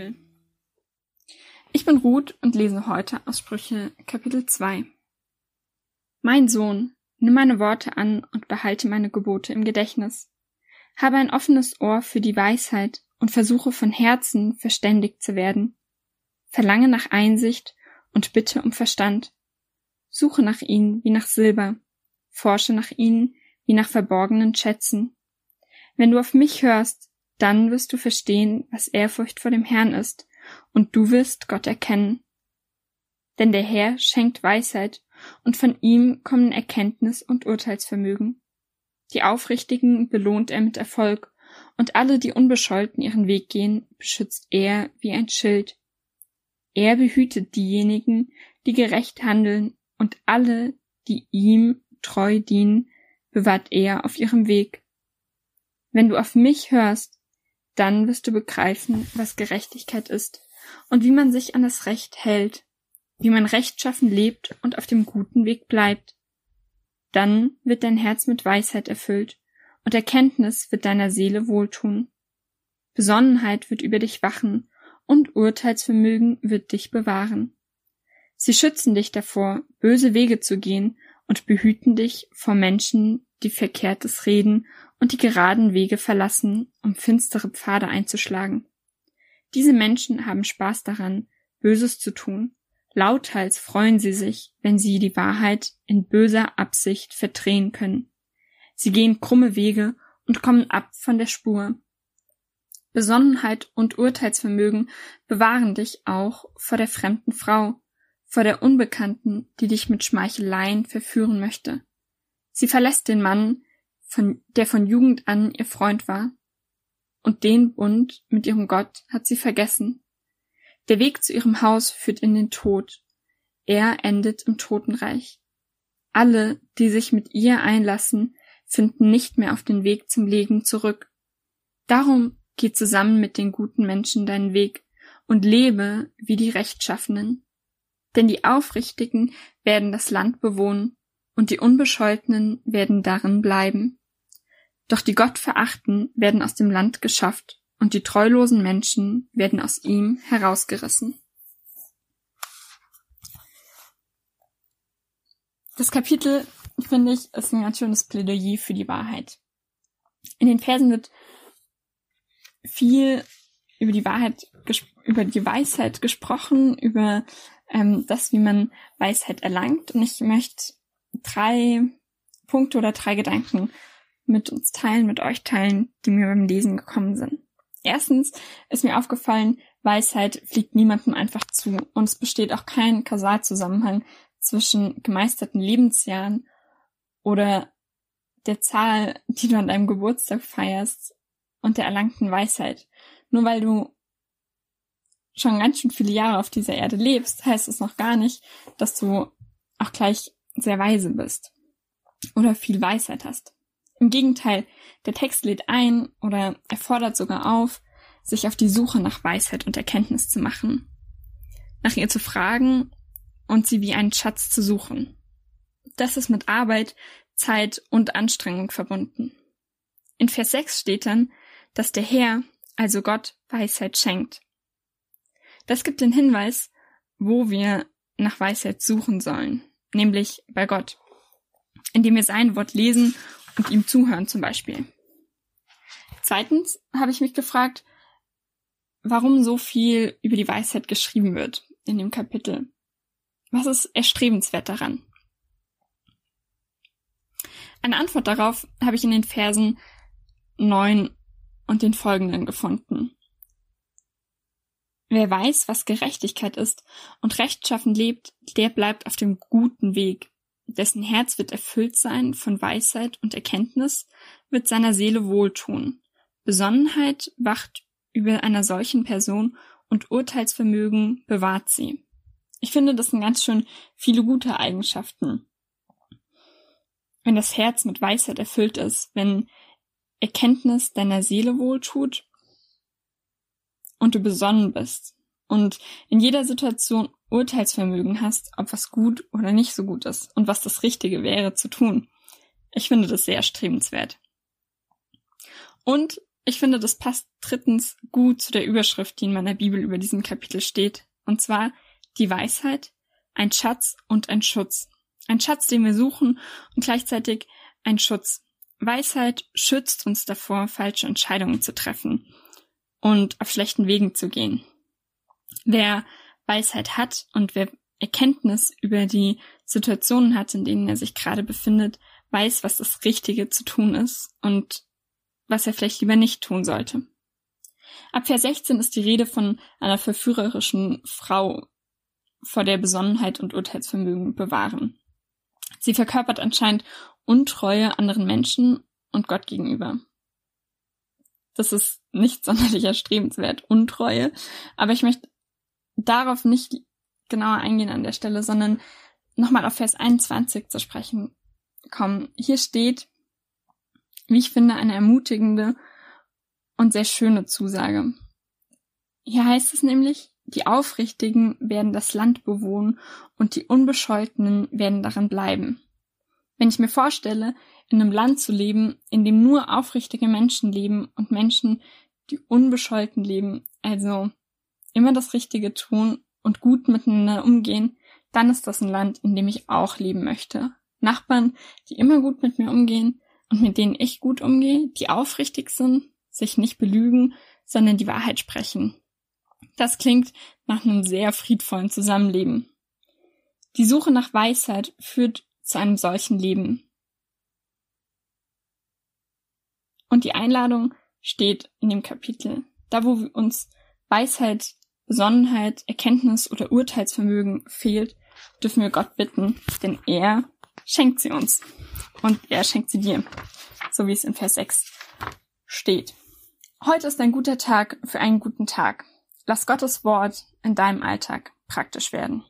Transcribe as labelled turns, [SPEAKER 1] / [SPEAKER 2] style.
[SPEAKER 1] Bibel. Ich bin Ruth und lese heute aus Sprüche Kapitel 2. Mein Sohn, nimm meine Worte an und behalte meine Gebote im Gedächtnis. Habe ein offenes Ohr für die Weisheit und versuche von Herzen verständig zu werden. Verlange nach Einsicht und bitte um Verstand. Suche nach ihnen wie nach Silber, forsche nach ihnen wie nach verborgenen Schätzen. Wenn du auf mich hörst, dann wirst du verstehen, was Ehrfurcht vor dem Herrn ist, und du wirst Gott erkennen. Denn der Herr schenkt Weisheit, und von ihm kommen Erkenntnis und Urteilsvermögen. Die Aufrichtigen belohnt er mit Erfolg, und alle, die unbescholten ihren Weg gehen, beschützt er wie ein Schild. Er behütet diejenigen, die gerecht handeln, und alle, die ihm treu dienen, bewahrt er auf ihrem Weg. Wenn du auf mich hörst, dann wirst du begreifen, was Gerechtigkeit ist und wie man sich an das Recht hält, wie man rechtschaffen lebt und auf dem guten Weg bleibt. Dann wird dein Herz mit Weisheit erfüllt und Erkenntnis wird deiner Seele wohltun. Besonnenheit wird über dich wachen und Urteilsvermögen wird dich bewahren. Sie schützen dich davor, böse Wege zu gehen und behüten dich vor Menschen, die Verkehrtes reden und die geraden Wege verlassen, um finstere Pfade einzuschlagen. Diese Menschen haben Spaß daran, Böses zu tun. Lauthals freuen sie sich, wenn sie die Wahrheit in böser Absicht verdrehen können. Sie gehen krumme Wege und kommen ab von der Spur. Besonnenheit und Urteilsvermögen bewahren dich auch vor der fremden Frau, vor der Unbekannten, die dich mit Schmeicheleien verführen möchte. Sie verlässt den Mann, von, der von Jugend an ihr Freund war. Und den Bund mit ihrem Gott hat sie vergessen. Der Weg zu ihrem Haus führt in den Tod. Er endet im Totenreich. Alle, die sich mit ihr einlassen, finden nicht mehr auf den Weg zum Leben zurück. Darum geh zusammen mit den guten Menschen deinen Weg und lebe wie die Rechtschaffenen. Denn die Aufrichtigen werden das Land bewohnen und die Unbescholtenen werden darin bleiben. Doch die Gott verachten, werden aus dem Land geschafft, und die treulosen Menschen werden aus ihm herausgerissen. Das Kapitel, finde ich, ist ein ganz schönes Plädoyer für die Wahrheit. In den Versen wird viel über die Wahrheit, über die Weisheit gesprochen, über ähm, das, wie man Weisheit erlangt. Und ich möchte drei Punkte oder drei Gedanken mit uns teilen, mit euch teilen, die mir beim Lesen gekommen sind. Erstens ist mir aufgefallen, Weisheit fliegt niemandem einfach zu und es besteht auch kein Kausalzusammenhang zwischen gemeisterten Lebensjahren oder der Zahl, die du an deinem Geburtstag feierst und der erlangten Weisheit. Nur weil du schon ganz schön viele Jahre auf dieser Erde lebst, heißt es noch gar nicht, dass du auch gleich sehr weise bist oder viel Weisheit hast. Im Gegenteil, der Text lädt ein oder er fordert sogar auf, sich auf die Suche nach Weisheit und Erkenntnis zu machen, nach ihr zu fragen und sie wie einen Schatz zu suchen. Das ist mit Arbeit, Zeit und Anstrengung verbunden. In Vers 6 steht dann, dass der Herr, also Gott, Weisheit schenkt. Das gibt den Hinweis, wo wir nach Weisheit suchen sollen, nämlich bei Gott, indem wir sein Wort lesen und ihm zuhören zum Beispiel. Zweitens habe ich mich gefragt, warum so viel über die Weisheit geschrieben wird in dem Kapitel. Was ist erstrebenswert daran? Eine Antwort darauf habe ich in den Versen 9 und den folgenden gefunden. Wer weiß, was Gerechtigkeit ist und rechtschaffen lebt, der bleibt auf dem guten Weg dessen Herz wird erfüllt sein von Weisheit und Erkenntnis, wird seiner Seele wohltun. Besonnenheit wacht über einer solchen Person und Urteilsvermögen bewahrt sie. Ich finde, das sind ganz schön viele gute Eigenschaften. Wenn das Herz mit Weisheit erfüllt ist, wenn Erkenntnis deiner Seele wohltut und du besonnen bist und in jeder Situation Urteilsvermögen hast, ob was gut oder nicht so gut ist und was das Richtige wäre zu tun. Ich finde das sehr strebenswert. Und Ich finde, das passt drittens gut zu der Überschrift, die in meiner Bibel über diesem Kapitel steht. Und zwar die Weisheit, ein Schatz und ein Schutz. Ein Schatz, den wir suchen und gleichzeitig ein Schutz. Weisheit schützt uns davor, falsche Entscheidungen zu treffen und auf schlechten Wegen zu gehen. Wer Weisheit hat und wer Erkenntnis über die Situationen hat, in denen er sich gerade befindet, weiß, was das Richtige zu tun ist und was er vielleicht lieber nicht tun sollte. Ab Vers 16 ist die Rede von einer verführerischen Frau, vor der Besonnenheit und Urteilsvermögen bewahren. Sie verkörpert anscheinend Untreue anderen Menschen und Gott gegenüber. Das ist nicht sonderlich erstrebenswert, Untreue, aber ich möchte darauf nicht genauer eingehen an der Stelle, sondern nochmal auf Vers 21 zu sprechen kommen. Hier steht, wie ich finde, eine ermutigende und sehr schöne Zusage. Hier heißt es nämlich, die Aufrichtigen werden das Land bewohnen und die Unbescholtenen werden darin bleiben. Wenn ich mir vorstelle, in einem Land zu leben, in dem nur aufrichtige Menschen leben und Menschen, die unbescholten leben, also immer das Richtige tun und gut miteinander umgehen, dann ist das ein Land, in dem ich auch leben möchte. Nachbarn, die immer gut mit mir umgehen und mit denen ich gut umgehe, die aufrichtig sind, sich nicht belügen, sondern die Wahrheit sprechen. Das klingt nach einem sehr friedvollen Zusammenleben. Die Suche nach Weisheit führt zu einem solchen Leben. Und die Einladung steht in dem Kapitel. Da, wo uns Weisheit, Besonnenheit, Erkenntnis oder Urteilsvermögen fehlt, dürfen wir Gott bitten, denn er schenkt sie uns. Und er schenkt sie dir. So wie es in Vers 6 steht. Heute ist ein guter Tag für einen guten Tag. Lass Gottes Wort in deinem Alltag praktisch werden.